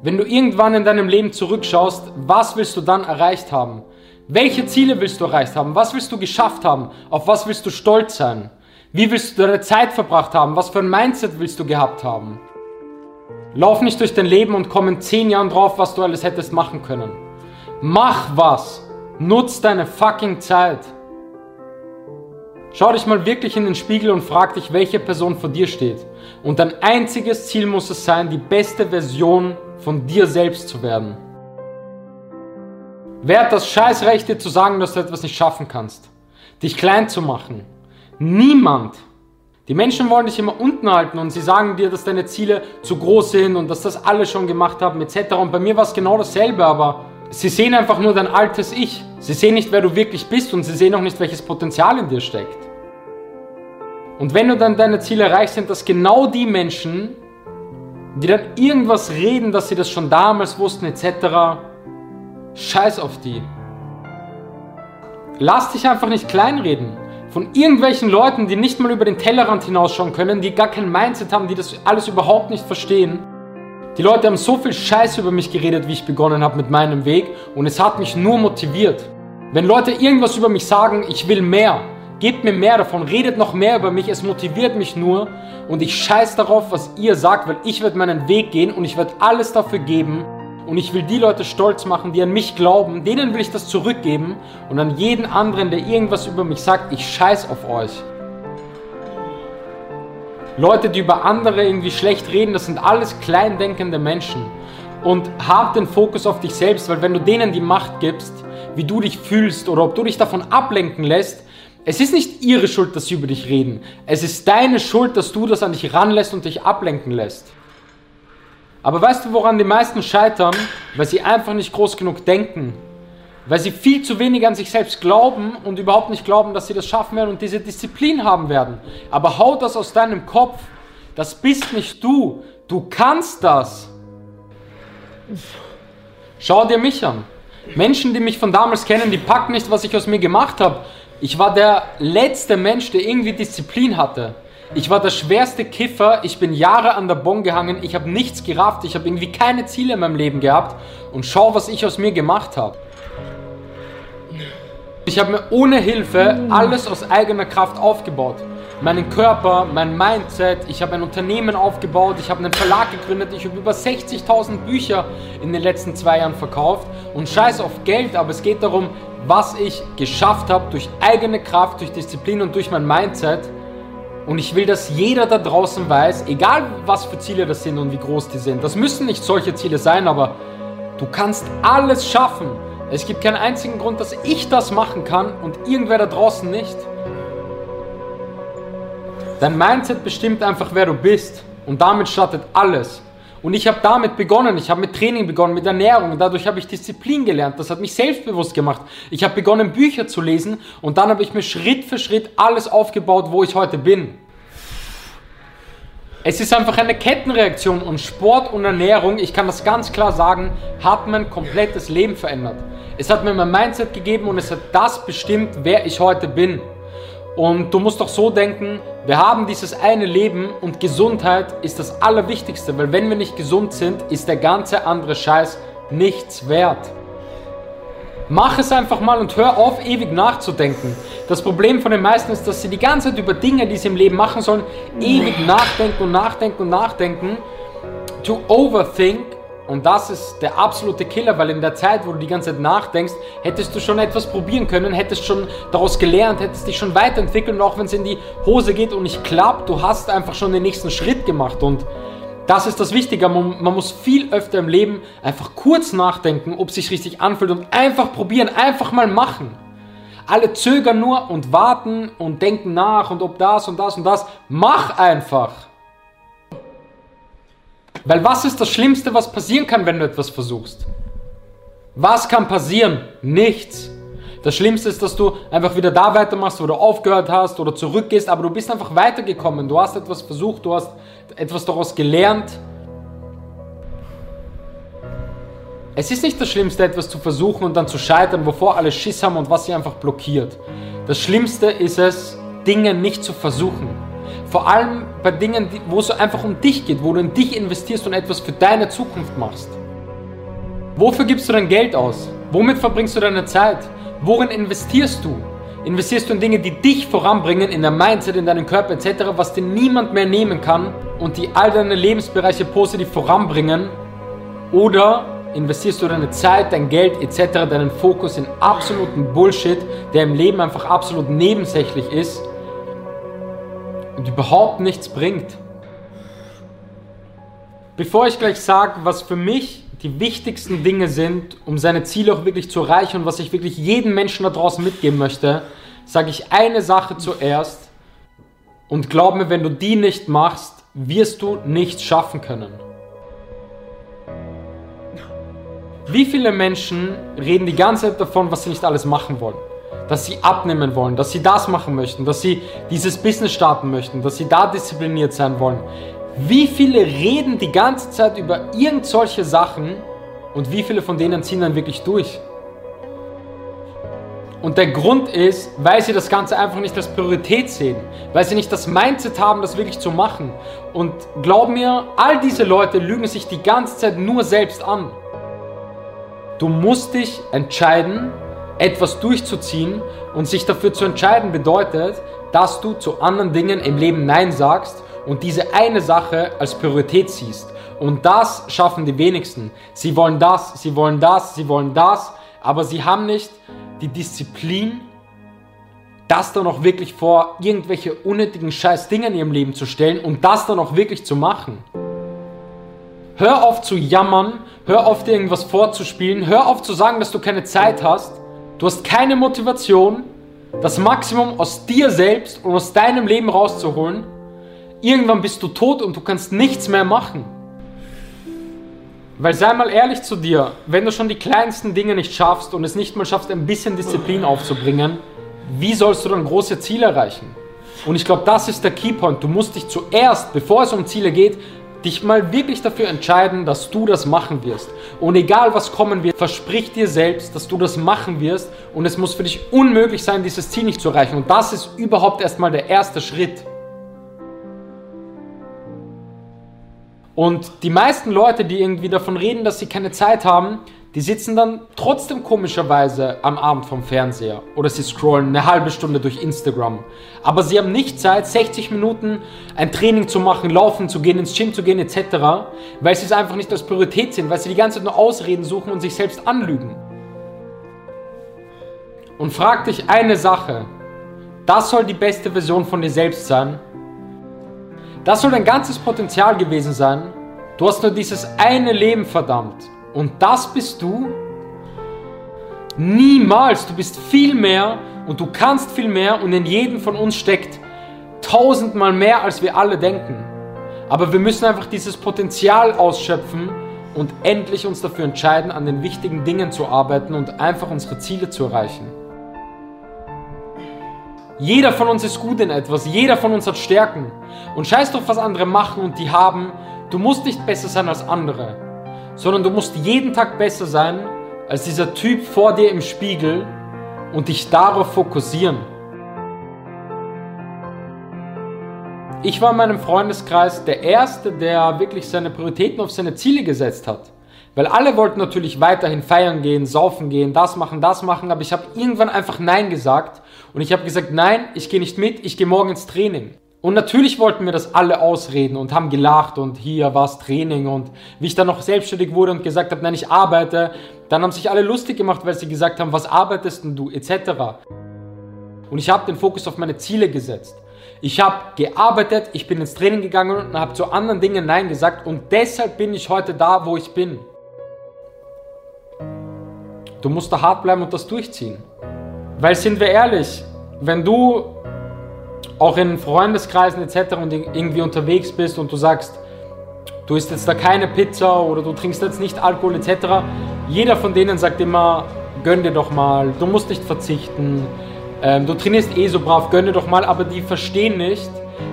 Wenn du irgendwann in deinem Leben zurückschaust, was willst du dann erreicht haben? Welche Ziele willst du erreicht haben? Was willst du geschafft haben? Auf was willst du stolz sein? Wie willst du deine Zeit verbracht haben? Was für ein Mindset willst du gehabt haben? Lauf nicht durch dein Leben und komm in zehn Jahren drauf, was du alles hättest machen können. Mach was. Nutz deine fucking Zeit. Schau dich mal wirklich in den Spiegel und frag dich, welche Person vor dir steht. Und dein einziges Ziel muss es sein, die beste Version von dir selbst zu werden. Wer hat das Scheißrecht, dir zu sagen, dass du etwas nicht schaffen kannst? Dich klein zu machen? Niemand. Die Menschen wollen dich immer unten halten und sie sagen dir, dass deine Ziele zu groß sind und dass das alle schon gemacht haben etc. Und bei mir war es genau dasselbe, aber sie sehen einfach nur dein altes Ich. Sie sehen nicht, wer du wirklich bist und sie sehen auch nicht, welches Potenzial in dir steckt. Und wenn du dann deine Ziele erreichst, sind das genau die Menschen, die dann irgendwas reden, dass sie das schon damals wussten etc. Scheiß auf die. Lass dich einfach nicht kleinreden. Von irgendwelchen Leuten, die nicht mal über den Tellerrand hinausschauen können, die gar kein Mindset haben, die das alles überhaupt nicht verstehen. Die Leute haben so viel Scheiß über mich geredet, wie ich begonnen habe mit meinem Weg und es hat mich nur motiviert. Wenn Leute irgendwas über mich sagen, ich will mehr, Gebt mir mehr davon, redet noch mehr über mich, es motiviert mich nur und ich scheiß darauf, was ihr sagt, weil ich werde meinen Weg gehen und ich werde alles dafür geben und ich will die Leute stolz machen, die an mich glauben, denen will ich das zurückgeben und an jeden anderen, der irgendwas über mich sagt, ich scheiß auf euch. Leute, die über andere irgendwie schlecht reden, das sind alles kleindenkende Menschen. Und hab den Fokus auf dich selbst, weil wenn du denen die Macht gibst, wie du dich fühlst oder ob du dich davon ablenken lässt, es ist nicht ihre Schuld, dass sie über dich reden. Es ist deine Schuld, dass du das an dich ranlässt und dich ablenken lässt. Aber weißt du, woran die meisten scheitern? Weil sie einfach nicht groß genug denken. Weil sie viel zu wenig an sich selbst glauben und überhaupt nicht glauben, dass sie das schaffen werden und diese Disziplin haben werden. Aber hau das aus deinem Kopf. Das bist nicht du. Du kannst das. Schau dir mich an. Menschen, die mich von damals kennen, die packen nicht, was ich aus mir gemacht habe. Ich war der letzte Mensch, der irgendwie Disziplin hatte. Ich war der schwerste Kiffer, ich bin Jahre an der Bon gehangen, ich habe nichts gerafft, ich habe irgendwie keine Ziele in meinem Leben gehabt und schau, was ich aus mir gemacht habe. Ich habe mir ohne Hilfe alles aus eigener Kraft aufgebaut. Meinen Körper, mein Mindset, ich habe ein Unternehmen aufgebaut, ich habe einen Verlag gegründet, ich habe über 60.000 Bücher in den letzten zwei Jahren verkauft und scheiß auf Geld, aber es geht darum, was ich geschafft habe durch eigene Kraft, durch Disziplin und durch mein Mindset. Und ich will, dass jeder da draußen weiß, egal was für Ziele das sind und wie groß die sind, das müssen nicht solche Ziele sein, aber du kannst alles schaffen. Es gibt keinen einzigen Grund, dass ich das machen kann und irgendwer da draußen nicht. Dein Mindset bestimmt einfach, wer du bist. Und damit startet alles. Und ich habe damit begonnen. Ich habe mit Training begonnen, mit Ernährung. Und dadurch habe ich Disziplin gelernt. Das hat mich selbstbewusst gemacht. Ich habe begonnen, Bücher zu lesen. Und dann habe ich mir Schritt für Schritt alles aufgebaut, wo ich heute bin. Es ist einfach eine Kettenreaktion und Sport und Ernährung, ich kann das ganz klar sagen, hat mein komplettes Leben verändert. Es hat mir mein Mindset gegeben und es hat das bestimmt, wer ich heute bin. Und du musst doch so denken, wir haben dieses eine Leben und Gesundheit ist das Allerwichtigste, weil wenn wir nicht gesund sind, ist der ganze andere Scheiß nichts wert. Mach es einfach mal und hör auf, ewig nachzudenken. Das Problem von den meisten ist, dass sie die ganze Zeit über Dinge, die sie im Leben machen sollen, ewig nachdenken und nachdenken und nachdenken. To overthink und das ist der absolute Killer, weil in der Zeit, wo du die ganze Zeit nachdenkst, hättest du schon etwas probieren können, hättest schon daraus gelernt, hättest dich schon weiterentwickelt und auch wenn es in die Hose geht und nicht klappt, du hast einfach schon den nächsten Schritt gemacht und das ist das Wichtige. Man, man muss viel öfter im Leben einfach kurz nachdenken, ob es sich richtig anfühlt und einfach probieren, einfach mal machen. Alle zögern nur und warten und denken nach und ob das und das und das. Mach einfach. Weil was ist das Schlimmste, was passieren kann, wenn du etwas versuchst? Was kann passieren? Nichts. Das Schlimmste ist, dass du einfach wieder da weitermachst, wo du aufgehört hast oder zurückgehst, aber du bist einfach weitergekommen. Du hast etwas versucht, du hast etwas daraus gelernt. Es ist nicht das Schlimmste, etwas zu versuchen und dann zu scheitern, wovor alle Schiss haben und was sie einfach blockiert. Das Schlimmste ist es, Dinge nicht zu versuchen. Vor allem bei Dingen, wo es einfach um dich geht, wo du in dich investierst und etwas für deine Zukunft machst. Wofür gibst du dein Geld aus? Womit verbringst du deine Zeit? Worin investierst du? Investierst du in Dinge, die dich voranbringen, in dein Mindset, in deinen Körper etc., was dir niemand mehr nehmen kann und die all deine Lebensbereiche positiv voranbringen? Oder investierst du deine Zeit, dein Geld etc., deinen Fokus in absoluten Bullshit, der im Leben einfach absolut nebensächlich ist und überhaupt nichts bringt? Bevor ich gleich sage, was für mich die wichtigsten Dinge sind, um seine Ziele auch wirklich zu erreichen und was ich wirklich jedem Menschen da draußen mitgeben möchte, sage ich eine Sache zuerst und glaub mir, wenn du die nicht machst, wirst du nichts schaffen können. Wie viele Menschen reden die ganze Zeit davon, was sie nicht alles machen wollen? Dass sie abnehmen wollen, dass sie das machen möchten, dass sie dieses Business starten möchten, dass sie da diszipliniert sein wollen. Wie viele reden die ganze Zeit über irgend solche Sachen und wie viele von denen ziehen dann wirklich durch? Und der Grund ist, weil sie das Ganze einfach nicht als Priorität sehen, weil sie nicht das Mindset haben, das wirklich zu machen. Und glaub mir, all diese Leute lügen sich die ganze Zeit nur selbst an. Du musst dich entscheiden, etwas durchzuziehen und sich dafür zu entscheiden bedeutet, dass du zu anderen Dingen im Leben Nein sagst und diese eine Sache als Priorität siehst. Und das schaffen die wenigsten. Sie wollen das, sie wollen das, sie wollen das, aber sie haben nicht die Disziplin, das dann auch wirklich vor irgendwelche unnötigen scheiß Dinge in ihrem Leben zu stellen und das dann auch wirklich zu machen. Hör auf zu jammern, hör auf dir irgendwas vorzuspielen, hör auf zu sagen, dass du keine Zeit hast. Du hast keine Motivation, das Maximum aus dir selbst und aus deinem Leben rauszuholen. Irgendwann bist du tot und du kannst nichts mehr machen. Weil sei mal ehrlich zu dir, wenn du schon die kleinsten Dinge nicht schaffst und es nicht mal schaffst, ein bisschen Disziplin aufzubringen, wie sollst du dann große Ziele erreichen? Und ich glaube, das ist der Keypoint. Du musst dich zuerst, bevor es um Ziele geht, dich mal wirklich dafür entscheiden, dass du das machen wirst. Und egal was kommen wird, versprich dir selbst, dass du das machen wirst. Und es muss für dich unmöglich sein, dieses Ziel nicht zu erreichen. Und das ist überhaupt erstmal der erste Schritt. Und die meisten Leute, die irgendwie davon reden, dass sie keine Zeit haben, die sitzen dann trotzdem komischerweise am Abend vom Fernseher oder sie scrollen eine halbe Stunde durch Instagram. Aber sie haben nicht Zeit, 60 Minuten ein Training zu machen, laufen zu gehen, ins Gym zu gehen etc., weil sie es einfach nicht als Priorität sehen, weil sie die ganze Zeit nur Ausreden suchen und sich selbst anlügen. Und frag dich eine Sache. Das soll die beste Version von dir selbst sein das soll dein ganzes Potenzial gewesen sein. Du hast nur dieses eine Leben verdammt. Und das bist du? Niemals. Du bist viel mehr und du kannst viel mehr und in jedem von uns steckt tausendmal mehr, als wir alle denken. Aber wir müssen einfach dieses Potenzial ausschöpfen und endlich uns dafür entscheiden, an den wichtigen Dingen zu arbeiten und einfach unsere Ziele zu erreichen. Jeder von uns ist gut in etwas, jeder von uns hat Stärken. Und scheiß doch, was andere machen und die haben. Du musst nicht besser sein als andere, sondern du musst jeden Tag besser sein als dieser Typ vor dir im Spiegel und dich darauf fokussieren. Ich war in meinem Freundeskreis der Erste, der wirklich seine Prioritäten auf seine Ziele gesetzt hat. Weil alle wollten natürlich weiterhin feiern gehen, saufen gehen, das machen, das machen, aber ich habe irgendwann einfach Nein gesagt und ich habe gesagt, nein, ich gehe nicht mit, ich gehe morgen ins Training. Und natürlich wollten mir das alle ausreden und haben gelacht und hier war es Training und wie ich dann noch selbstständig wurde und gesagt habe, nein, ich arbeite, dann haben sich alle lustig gemacht, weil sie gesagt haben, was arbeitest denn du etc. Und ich habe den Fokus auf meine Ziele gesetzt. Ich habe gearbeitet, ich bin ins Training gegangen und habe zu anderen Dingen Nein gesagt und deshalb bin ich heute da, wo ich bin. Du musst da hart bleiben und das durchziehen. Weil sind wir ehrlich, wenn du auch in Freundeskreisen etc. und irgendwie unterwegs bist und du sagst, du isst jetzt da keine Pizza oder du trinkst jetzt nicht Alkohol etc., jeder von denen sagt immer, gönn dir doch mal, du musst nicht verzichten, ähm, du trainierst eh so brav, gönn dir doch mal, aber die verstehen nicht,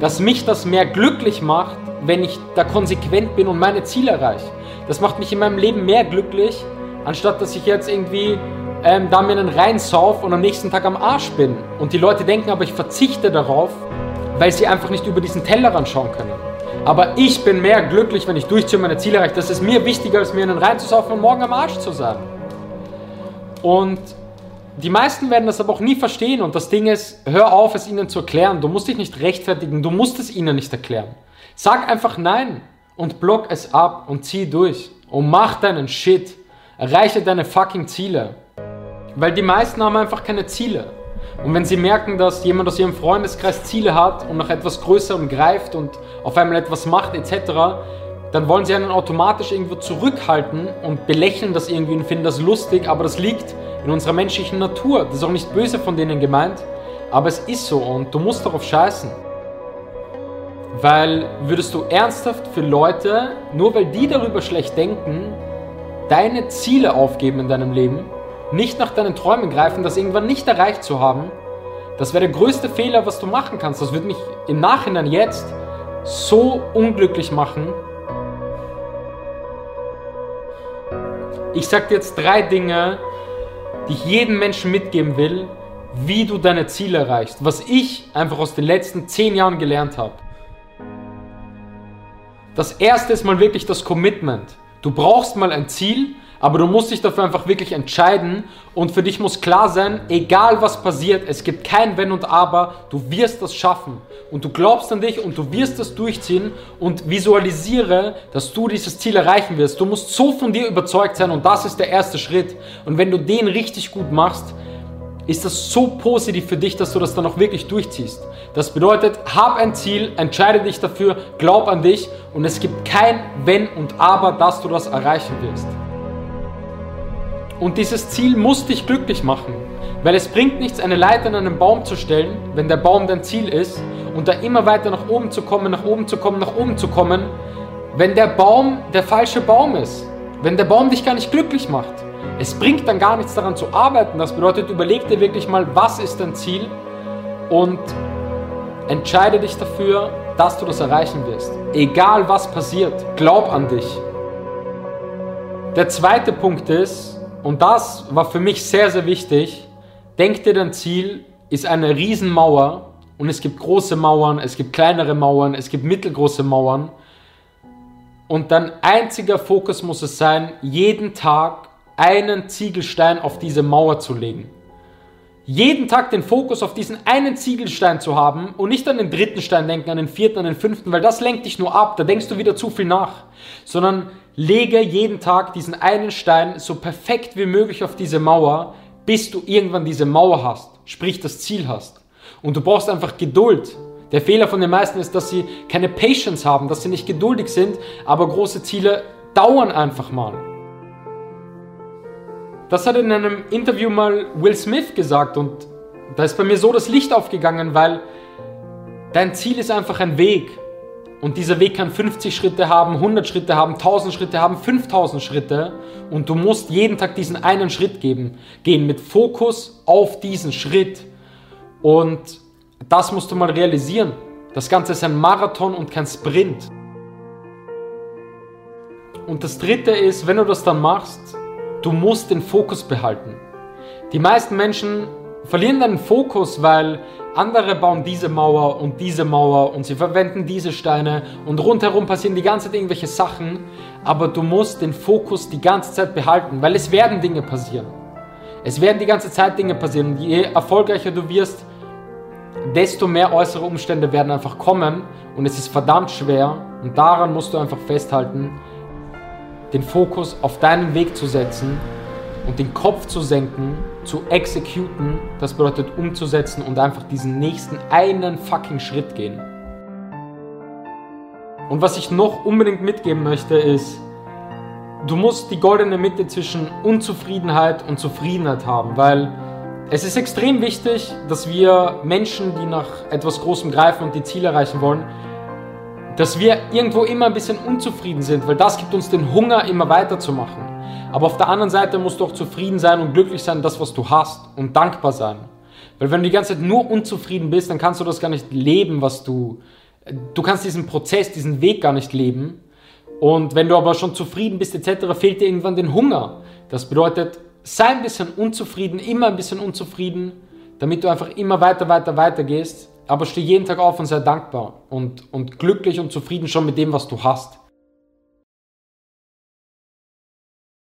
dass mich das mehr glücklich macht, wenn ich da konsequent bin und meine Ziele erreiche. Das macht mich in meinem Leben mehr glücklich, anstatt dass ich jetzt irgendwie ähm, da mir einen reinsauf und am nächsten Tag am Arsch bin. Und die Leute denken aber, ich verzichte darauf, weil sie einfach nicht über diesen Tellerrand schauen können. Aber ich bin mehr glücklich, wenn ich durchziehe und meine Ziele erreiche. Das ist mir wichtiger, als mir einen reinzusaufen und morgen am Arsch zu sein. Und die meisten werden das aber auch nie verstehen. Und das Ding ist, hör auf, es ihnen zu erklären. Du musst dich nicht rechtfertigen, du musst es ihnen nicht erklären. Sag einfach nein und block es ab und zieh durch. Und mach deinen Shit. Erreiche deine fucking Ziele. Weil die meisten haben einfach keine Ziele. Und wenn sie merken, dass jemand aus ihrem Freundeskreis Ziele hat und nach etwas Größerem greift und auf einmal etwas macht etc., dann wollen sie einen automatisch irgendwo zurückhalten und belächeln das irgendwie und finden das lustig, aber das liegt in unserer menschlichen Natur. Das ist auch nicht böse von denen gemeint, aber es ist so und du musst darauf scheißen. Weil würdest du ernsthaft für Leute, nur weil die darüber schlecht denken, deine Ziele aufgeben in deinem Leben, nicht nach deinen Träumen greifen, das irgendwann nicht erreicht zu haben, das wäre der größte Fehler, was du machen kannst. Das würde mich im Nachhinein jetzt so unglücklich machen. Ich sage dir jetzt drei Dinge, die ich jedem Menschen mitgeben will, wie du deine Ziele erreichst. Was ich einfach aus den letzten zehn Jahren gelernt habe. Das erste ist mal wirklich das Commitment. Du brauchst mal ein Ziel, aber du musst dich dafür einfach wirklich entscheiden und für dich muss klar sein, egal was passiert, es gibt kein Wenn und Aber, du wirst das schaffen und du glaubst an dich und du wirst das durchziehen und visualisiere, dass du dieses Ziel erreichen wirst. Du musst so von dir überzeugt sein und das ist der erste Schritt und wenn du den richtig gut machst, ist das so positiv für dich, dass du das dann auch wirklich durchziehst. Das bedeutet, hab ein Ziel, entscheide dich dafür, glaub an dich und es gibt kein Wenn und Aber, dass du das erreichen wirst. Und dieses Ziel muss dich glücklich machen, weil es bringt nichts, eine Leiter an einen Baum zu stellen, wenn der Baum dein Ziel ist, und da immer weiter nach oben zu kommen, nach oben zu kommen, nach oben zu kommen, wenn der Baum der falsche Baum ist, wenn der Baum dich gar nicht glücklich macht. Es bringt dann gar nichts daran zu arbeiten. Das bedeutet, überleg dir wirklich mal, was ist dein Ziel und entscheide dich dafür, dass du das erreichen wirst. Egal was passiert, glaub an dich. Der zweite Punkt ist, und das war für mich sehr, sehr wichtig. Denk dir, dein Ziel ist eine Riesenmauer und es gibt große Mauern, es gibt kleinere Mauern, es gibt mittelgroße Mauern. Und dein einziger Fokus muss es sein, jeden Tag einen Ziegelstein auf diese Mauer zu legen. Jeden Tag den Fokus auf diesen einen Ziegelstein zu haben und nicht an den dritten Stein denken, an den vierten, an den fünften, weil das lenkt dich nur ab, da denkst du wieder zu viel nach, sondern lege jeden Tag diesen einen Stein so perfekt wie möglich auf diese Mauer, bis du irgendwann diese Mauer hast, sprich das Ziel hast. Und du brauchst einfach Geduld. Der Fehler von den meisten ist, dass sie keine Patience haben, dass sie nicht geduldig sind, aber große Ziele dauern einfach mal. Das hat in einem Interview mal Will Smith gesagt und da ist bei mir so das Licht aufgegangen, weil dein Ziel ist einfach ein Weg. Und dieser Weg kann 50 Schritte haben, 100 Schritte haben, 1000 Schritte haben, 5000 Schritte. Und du musst jeden Tag diesen einen Schritt geben, gehen mit Fokus auf diesen Schritt. Und das musst du mal realisieren. Das Ganze ist ein Marathon und kein Sprint. Und das Dritte ist, wenn du das dann machst, du musst den Fokus behalten. Die meisten Menschen verlieren dann den Fokus, weil andere bauen diese Mauer und diese Mauer und sie verwenden diese Steine und rundherum passieren die ganze Zeit irgendwelche Sachen, aber du musst den Fokus die ganze Zeit behalten, weil es werden Dinge passieren. Es werden die ganze Zeit Dinge passieren. Je erfolgreicher du wirst, desto mehr äußere Umstände werden einfach kommen. Und es ist verdammt schwer. Und daran musst du einfach festhalten, den Fokus auf deinen Weg zu setzen und den Kopf zu senken, zu exekuten, das bedeutet umzusetzen und einfach diesen nächsten einen fucking Schritt gehen. Und was ich noch unbedingt mitgeben möchte ist, du musst die goldene Mitte zwischen Unzufriedenheit und Zufriedenheit haben, weil es ist extrem wichtig, dass wir Menschen, die nach etwas Großem greifen und die Ziele erreichen wollen, dass wir irgendwo immer ein bisschen unzufrieden sind, weil das gibt uns den Hunger, immer weiterzumachen. Aber auf der anderen Seite musst du auch zufrieden sein und glücklich sein, das, was du hast und dankbar sein. Weil wenn du die ganze Zeit nur unzufrieden bist, dann kannst du das gar nicht leben, was du, du kannst diesen Prozess, diesen Weg gar nicht leben. Und wenn du aber schon zufrieden bist etc., fehlt dir irgendwann den Hunger. Das bedeutet, sei ein bisschen unzufrieden, immer ein bisschen unzufrieden, damit du einfach immer weiter, weiter, weiter gehst. Aber steh jeden Tag auf und sei dankbar und, und glücklich und zufrieden schon mit dem, was du hast.